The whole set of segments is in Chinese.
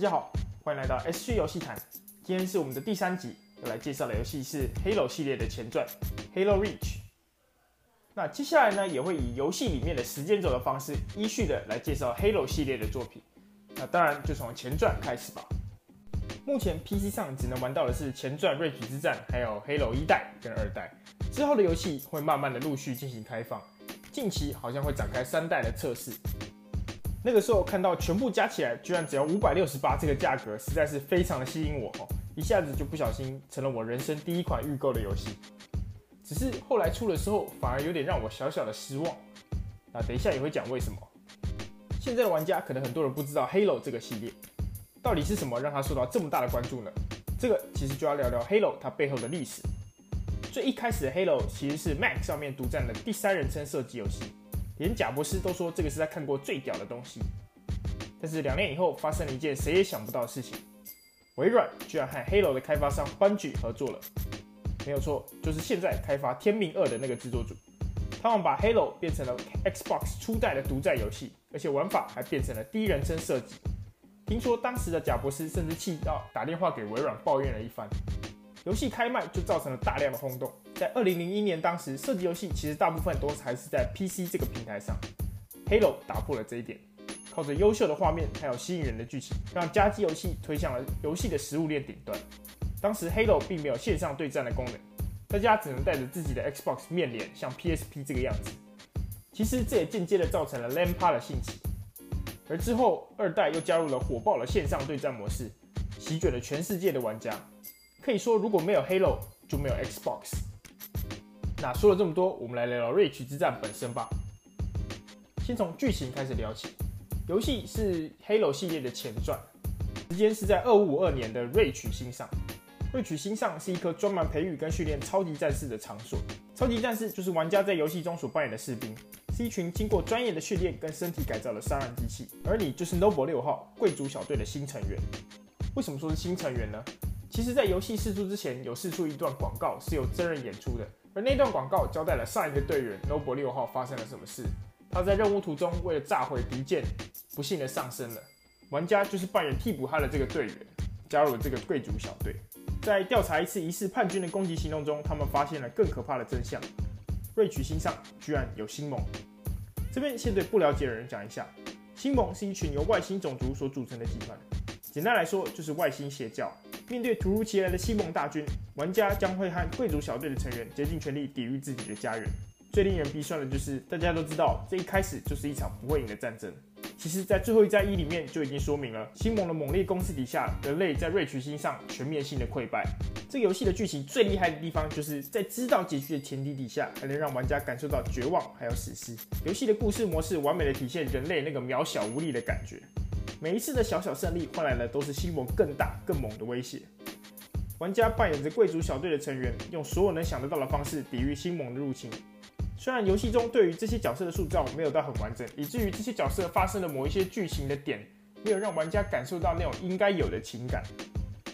大家好，欢迎来到 SG 游戏谈。今天是我们的第三集，要来介绍的游戏是 Halo 系列的前传 Halo Reach。那接下来呢，也会以游戏里面的时间轴的方式，依序的来介绍 Halo 系列的作品。那当然就从前传开始吧。目前 PC 上只能玩到的是前传 Reach 之战，还有 Halo 一代跟二代。之后的游戏会慢慢的陆续进行开放，近期好像会展开三代的测试。那个时候看到全部加起来居然只要五百六十八这个价格，实在是非常的吸引我哦，一下子就不小心成了我人生第一款预购的游戏。只是后来出的时候反而有点让我小小的失望。那等一下也会讲为什么。现在的玩家可能很多人不知道 Halo 这个系列到底是什么让它受到这么大的关注呢？这个其实就要聊聊 Halo 它背后的历史。最一开始的 Halo 其实是 Mac 上面独占的第三人称射击游戏，连贾伯斯都说这个是他看过最屌的东西。但是两年以后发生了一件谁也想不到的事情，微软居然和 Halo 的开发商 Bungie 合作了。没有错，就是现在开发《天命二》的那个制作组，他们把 Halo 变成了 Xbox 初代的独占游戏，而且玩法还变成了第一人称射击。听说当时的贾伯斯甚至气到打电话给微软抱怨了一番。游戏开卖就造成了大量的轰动。在二零零一年，当时射击游戏其实大部分都还是在 PC 这个平台上，Halo 打破了这一点，靠着优秀的画面还有吸引人的剧情，让家机游戏推向了游戏的食物链顶端。当时 Halo 并没有线上对战的功能，大家只能带着自己的 Xbox 面脸，像 PSP 这个样子。其实这也间接的造成了 LAN party 的兴起，而之后二代又加入了火爆的线上对战模式，席卷了全世界的玩家。可以说，如果没有 Halo，就没有 Xbox。那说了这么多，我们来聊聊 Reach 之战本身吧。先从剧情开始聊起。游戏是 Halo 系列的前传，时间是在二五五二年的 Reach 星上。Reach 星上是一颗专门培育跟训练超级战士的场所。超级战士就是玩家在游戏中所扮演的士兵，是一群经过专业的训练跟身体改造的杀人机器。而你就是 Noble 六号贵族小队的新成员。为什么说是新成员呢？其实，在游戏试出之前，有试出一段广告是由真人演出的，而那段广告交代了上一个队员 Noble 六号发生了什么事。他在任务途中为了炸毁敌舰，不幸的丧生了。玩家就是扮演替补他的这个队员，加入了这个贵族小队。在调查一次疑似叛军的攻击行动中，他们发现了更可怕的真相：瑞曲星上居然有星盟。这边先对不了解的人讲一下，星盟是一群由外星种族所组成的集团，简单来说就是外星邪教。面对突如其来的星盟大军，玩家将会和贵族小队的成员竭尽全力抵御自己的家园。最令人鼻酸的就是，大家都知道，这一开始就是一场不会赢的战争。其实，在最后一战一里面就已经说明了，星盟的猛烈攻势底下，人类在瑞奇星上全面性的溃败。这个游戏的剧情最厉害的地方，就是在知道结局的前提底下，还能让玩家感受到绝望还有死尸。游戏的故事模式完美的体现人类那个渺小无力的感觉。每一次的小小胜利换来的都是星盟更大更猛的威胁。玩家扮演着贵族小队的成员，用所有能想得到的方式抵御星盟的入侵。虽然游戏中对于这些角色的塑造没有到很完整，以至于这些角色发生了某一些剧情的点，没有让玩家感受到那种应该有的情感。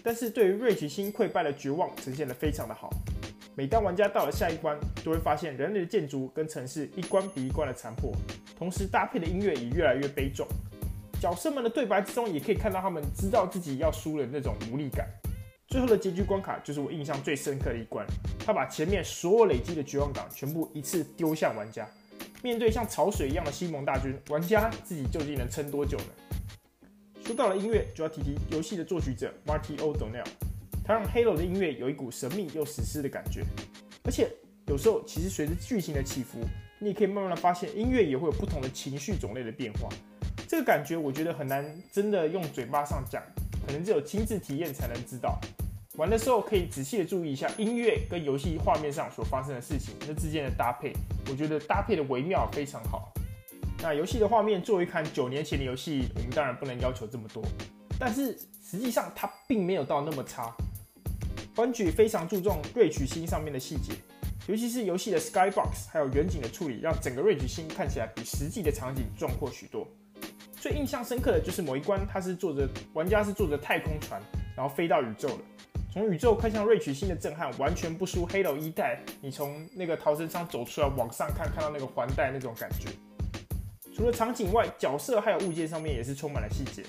但是对于瑞奇星溃败的绝望呈现得非常的好。每当玩家到了下一关，都会发现人类的建筑跟城市一关比一关的残破，同时搭配的音乐也越来越悲壮。角色们的对白之中，也可以看到他们知道自己要输了那种无力感。最后的结局关卡就是我印象最深刻的一关，他把前面所有累积的绝望感全部一次丢向玩家。面对像潮水一样的西蒙大军，玩家自己究竟能撑多久呢？说到了音乐，就要提提游戏的作曲者 Marty O'Donnell，他让 Halo 的音乐有一股神秘又史诗的感觉。而且有时候其实随着剧情的起伏，你也可以慢慢的发现音乐也会有不同的情绪种类的变化。这个感觉我觉得很难真的用嘴巴上讲，可能只有亲自体验才能知道。玩的时候可以仔细的注意一下音乐跟游戏画面上所发生的事情，那之间的搭配，我觉得搭配的微妙非常好。那游戏的画面作为一款九年前的游戏，我们当然不能要求这么多，但是实际上它并没有到那么差。Bungie 非常注重瑞曲星上面的细节，尤其是游戏的 Skybox 还有远景的处理，让整个瑞曲星看起来比实际的场景壮阔许多。最印象深刻的就是某一关，它是坐着玩家是坐着太空船，然后飞到宇宙了。从宇宙看向瑞曲星的震撼，完全不输 Halo 一代。你从那个逃生舱走出来，往上看，看到那个环带那种感觉。除了场景外，角色还有物件上面也是充满了细节。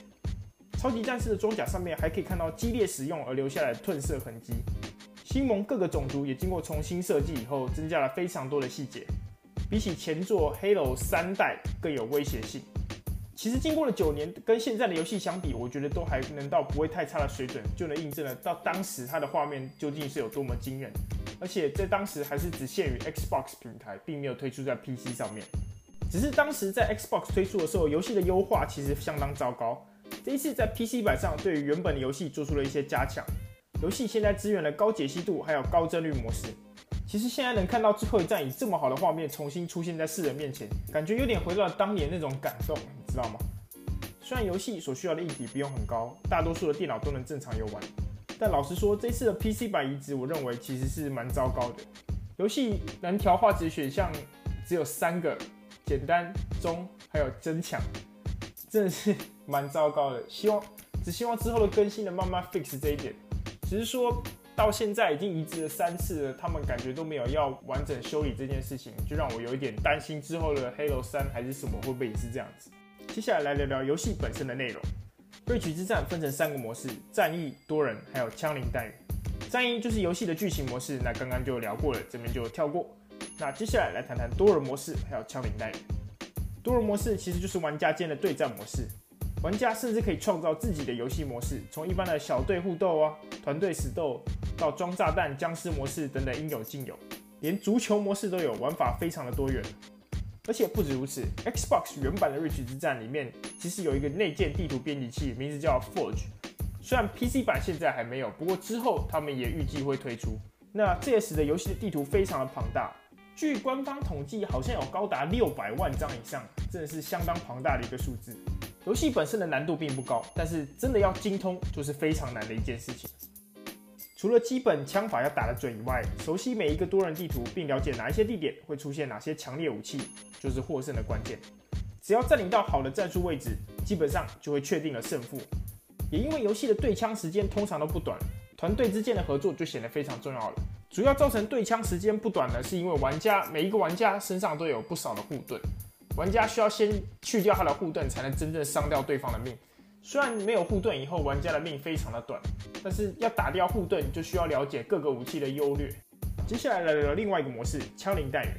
超级战士的装甲上面还可以看到激烈使用而留下来的褪色痕迹。星盟各个种族也经过重新设计以后，增加了非常多的细节，比起前作 Halo 三代更有威胁性。其实经过了九年，跟现在的游戏相比，我觉得都还能到不会太差的水准，就能印证了到当时它的画面究竟是有多么惊人。而且在当时还是只限于 Xbox 平台，并没有推出在 PC 上面。只是当时在 Xbox 推出的时候，游戏的优化其实相当糟糕。这一次在 PC 版上，对于原本的游戏做出了一些加强。游戏现在支援了高解析度，还有高帧率模式。其实现在能看到最后一战以这么好的画面重新出现在世人面前，感觉有点回到了当年那种感动，知道吗？虽然游戏所需要的硬体不用很高，大多数的电脑都能正常游玩，但老实说，这次的 PC 版移植，我认为其实是蛮糟糕的。游戏能调画质选项只有三个：简单、中，还有增强，真的是蛮糟糕的。希望只希望之后的更新能慢慢 fix 这一点。只是说。到现在已经移植了三次了，他们感觉都没有要完整修理这件事情，就让我有一点担心之后的 Halo 三还是什么会不会也是这样子。接下来来聊聊游戏本身的内容。瑞曲之战分成三个模式：战役、多人，还有枪林弹雨。战役就是游戏的剧情模式，那刚刚就聊过了，这边就跳过。那接下来来谈谈多人模式，还有枪林弹雨。多人模式其实就是玩家间的对战模式。玩家甚至可以创造自己的游戏模式，从一般的小队互斗啊、团队死斗，到装炸弹、僵尸模式等等应有尽有，连足球模式都有，玩法非常的多元。而且不止如此，Xbox 原版的《瑞奇之战》里面其实有一个内建地图编辑器，名字叫 Forge。虽然 PC 版现在还没有，不过之后他们也预计会推出。那这也使得游戏的地图非常的庞大，据官方统计，好像有高达六百万张以上，真的是相当庞大的一个数字。游戏本身的难度并不高，但是真的要精通就是非常难的一件事情。除了基本枪法要打得准以外，熟悉每一个多人地图，并了解哪一些地点会出现哪些强烈武器，就是获胜的关键。只要占领到好的战术位置，基本上就会确定了胜负。也因为游戏的对枪时间通常都不短，团队之间的合作就显得非常重要了。主要造成对枪时间不短呢，是因为玩家每一个玩家身上都有不少的护盾。玩家需要先去掉他的护盾，才能真正伤掉对方的命。虽然没有护盾以后，玩家的命非常的短，但是要打掉护盾，就需要了解各个武器的优劣。接下来来聊另外一个模式——枪林弹雨。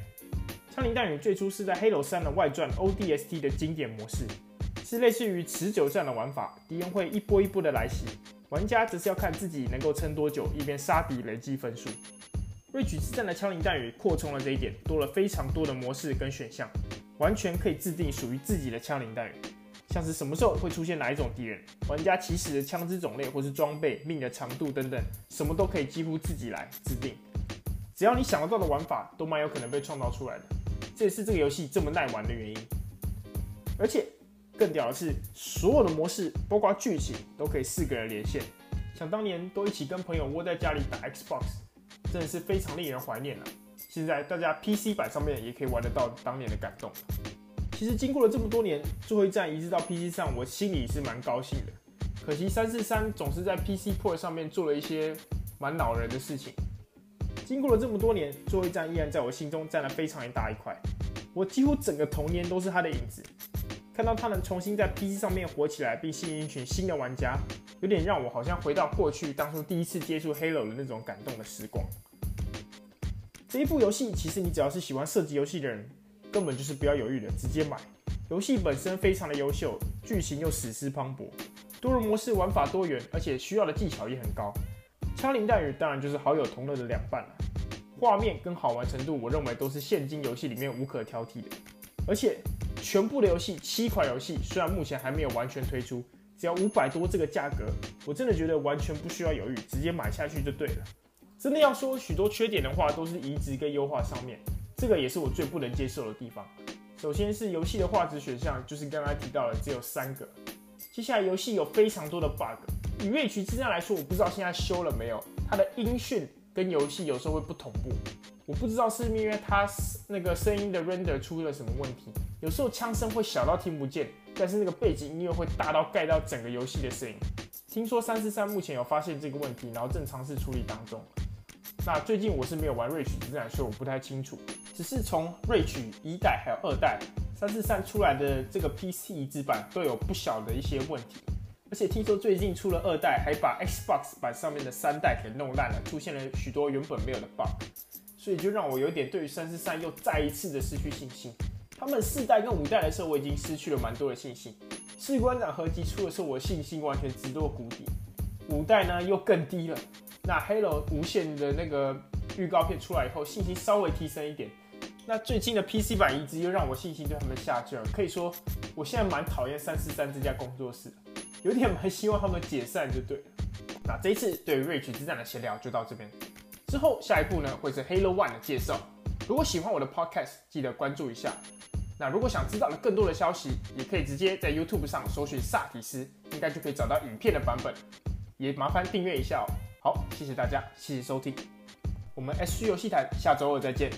枪林弹雨最初是在《Halo 3》的外传 ODST 的经典模式，是类似于持久战的玩法，敌人会一波一波的来袭，玩家则是要看自己能够撑多久，一边杀敌累积分数。瑞曲之战的枪林弹雨扩充了这一点，多了非常多的模式跟选项。完全可以制定属于自己的枪林弹雨，像是什么时候会出现哪一种敌人，玩家起始的枪支种类或是装备、命的长度等等，什么都可以几乎自己来制定。只要你想得到的玩法，都蛮有可能被创造出来的。这也是这个游戏这么耐玩的原因。而且更屌的是，所有的模式，包括剧情，都可以四个人连线。想当年都一起跟朋友窝在家里打 Xbox，真的是非常令人怀念了。现在大家 PC 版上面也可以玩得到当年的感动。其实经过了这么多年，最后一战移植到 PC 上，我心里是蛮高兴的。可惜三四三总是在 PC Port 上面做了一些蛮恼人的事情。经过了这么多年，最后一战依然在我心中占了非常一大一块。我几乎整个童年都是他的影子。看到他能重新在 PC 上面火起来，并吸引一群新的玩家，有点让我好像回到过去当初第一次接触 Halo 的那种感动的时光。这一部游戏，其实你只要是喜欢射击游戏的人，根本就是不要犹豫的，直接买。游戏本身非常的优秀，剧情又史诗磅礴，多人模式玩法多元，而且需要的技巧也很高。枪林弹雨当然就是好友同乐的两半了。画面跟好玩程度，我认为都是现今游戏里面无可挑剔的。而且全部的游戏，七款游戏虽然目前还没有完全推出，只要五百多这个价格，我真的觉得完全不需要犹豫，直接买下去就对了。真的要说许多缺点的话，都是移植跟优化上面，这个也是我最不能接受的地方。首先是游戏的画质选项，就是刚刚提到的只有三个。接下来游戏有非常多的 bug，以瑞奇之战来说，我不知道现在修了没有，它的音讯跟游戏有时候会不同步，我不知道是因为它那个声音的 render 出了什么问题，有时候枪声会小到听不见，但是那个背景音乐会大到盖到整个游戏的声音。听说三四三目前有发现这个问题，然后正尝试处理当中。那最近我是没有玩《瑞曲之战》，所以我不太清楚。只是从《瑞曲》一代还有二代三四三出来的这个 PC 移植版都有不小的一些问题。而且听说最近出了二代，还把 Xbox 版上面的三代给弄烂了，出现了许多原本没有的 bug，所以就让我有点对于三四三又再一次的失去信心。他们四代跟五代的时候，我已经失去了蛮多的信心。士官长合集出的时候，我信心完全直落谷底。五代呢又更低了。那 Halo 无限的那个预告片出来以后，信心稍微提升一点。那最近的 PC 版移植又让我信心对他们下降，可以说我现在蛮讨厌三四三这家工作室。有点蛮希望他们解散就对了。那这一次对 Reach 之战的闲聊就到这边，之后下一步呢会是 Halo One 的介绍。如果喜欢我的 Podcast，记得关注一下。那如果想知道的更多的消息，也可以直接在 YouTube 上搜寻萨提斯，应该就可以找到影片的版本。也麻烦订阅一下哦。好，谢谢大家，谢谢收听。我们 SG 游戏谈下周二再见。